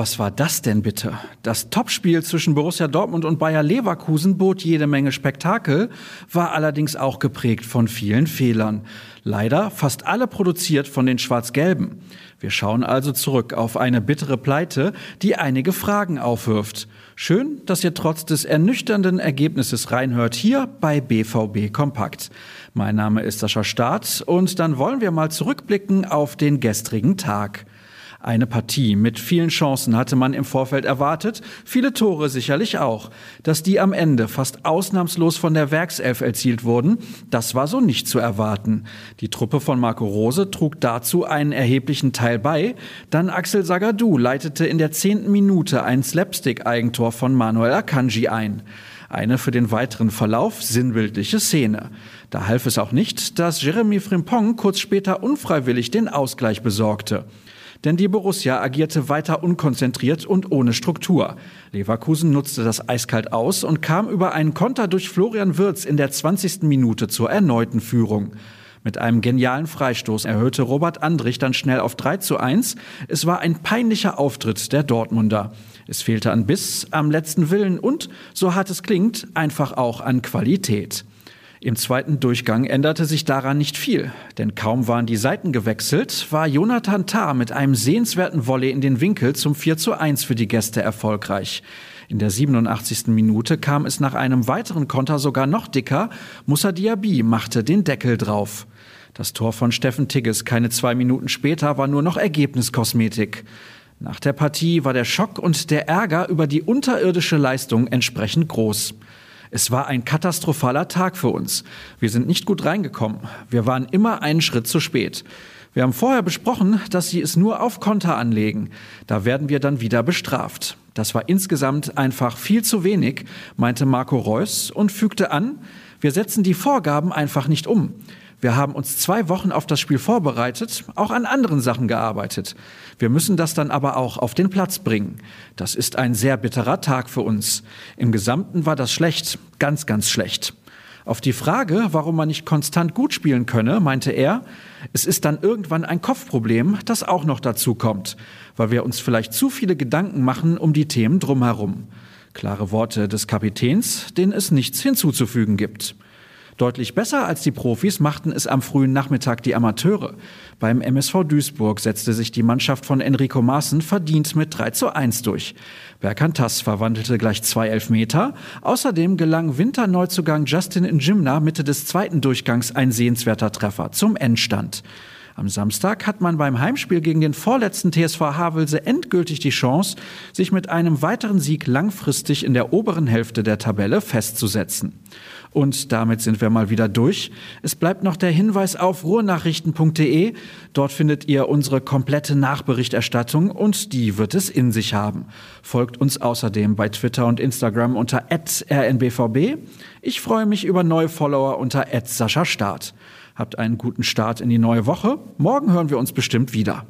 Was war das denn bitte? Das Topspiel zwischen Borussia Dortmund und Bayer Leverkusen bot jede Menge Spektakel, war allerdings auch geprägt von vielen Fehlern. Leider fast alle produziert von den Schwarz-Gelben. Wir schauen also zurück auf eine bittere Pleite, die einige Fragen aufwirft. Schön, dass ihr trotz des ernüchternden Ergebnisses reinhört hier bei BVB Kompakt. Mein Name ist Sascha Staat und dann wollen wir mal zurückblicken auf den gestrigen Tag. Eine Partie mit vielen Chancen hatte man im Vorfeld erwartet, viele Tore sicherlich auch. Dass die am Ende fast ausnahmslos von der Werkself erzielt wurden, das war so nicht zu erwarten. Die Truppe von Marco Rose trug dazu einen erheblichen Teil bei, dann Axel Sagadou leitete in der zehnten Minute ein Slapstick-Eigentor von Manuel Akanji ein. Eine für den weiteren Verlauf sinnbildliche Szene. Da half es auch nicht, dass Jeremy Frimpong kurz später unfreiwillig den Ausgleich besorgte. Denn die Borussia agierte weiter unkonzentriert und ohne Struktur. Leverkusen nutzte das eiskalt aus und kam über einen Konter durch Florian Wirz in der 20. Minute zur erneuten Führung. Mit einem genialen Freistoß erhöhte Robert Andrich dann schnell auf 3 zu 1. Es war ein peinlicher Auftritt der Dortmunder. Es fehlte an Biss, am letzten Willen und, so hart es klingt, einfach auch an Qualität. Im zweiten Durchgang änderte sich daran nicht viel, denn kaum waren die Seiten gewechselt, war Jonathan Tah mit einem sehenswerten Volley in den Winkel zum 4 zu 1 für die Gäste erfolgreich. In der 87. Minute kam es nach einem weiteren Konter sogar noch dicker. Musa Diaby machte den Deckel drauf. Das Tor von Steffen Tigges keine zwei Minuten später war nur noch Ergebniskosmetik. Nach der Partie war der Schock und der Ärger über die unterirdische Leistung entsprechend groß. Es war ein katastrophaler Tag für uns. Wir sind nicht gut reingekommen. Wir waren immer einen Schritt zu spät. Wir haben vorher besprochen, dass sie es nur auf Konter anlegen. Da werden wir dann wieder bestraft. Das war insgesamt einfach viel zu wenig, meinte Marco Reus und fügte an, wir setzen die Vorgaben einfach nicht um. Wir haben uns zwei Wochen auf das Spiel vorbereitet, auch an anderen Sachen gearbeitet. Wir müssen das dann aber auch auf den Platz bringen. Das ist ein sehr bitterer Tag für uns. Im Gesamten war das schlecht, ganz, ganz schlecht. Auf die Frage, warum man nicht konstant gut spielen könne, meinte er, es ist dann irgendwann ein Kopfproblem, das auch noch dazu kommt, weil wir uns vielleicht zu viele Gedanken machen um die Themen drumherum. Klare Worte des Kapitäns, denen es nichts hinzuzufügen gibt. Deutlich besser als die Profis machten es am frühen Nachmittag die Amateure. Beim MSV Duisburg setzte sich die Mannschaft von Enrico Maaßen verdient mit 3 zu 1 durch. Berkantas verwandelte gleich zwei Elfmeter. Außerdem gelang Winterneuzugang Justin Njimna Mitte des zweiten Durchgangs ein sehenswerter Treffer zum Endstand. Am Samstag hat man beim Heimspiel gegen den vorletzten TSV Havelse endgültig die Chance, sich mit einem weiteren Sieg langfristig in der oberen Hälfte der Tabelle festzusetzen. Und damit sind wir mal wieder durch. Es bleibt noch der Hinweis auf ruhrnachrichten.de. Dort findet ihr unsere komplette Nachberichterstattung und die wird es in sich haben. Folgt uns außerdem bei Twitter und Instagram unter rnbvb. Ich freue mich über neue Follower unter Start. Habt einen guten Start in die neue Woche. Morgen hören wir uns bestimmt wieder.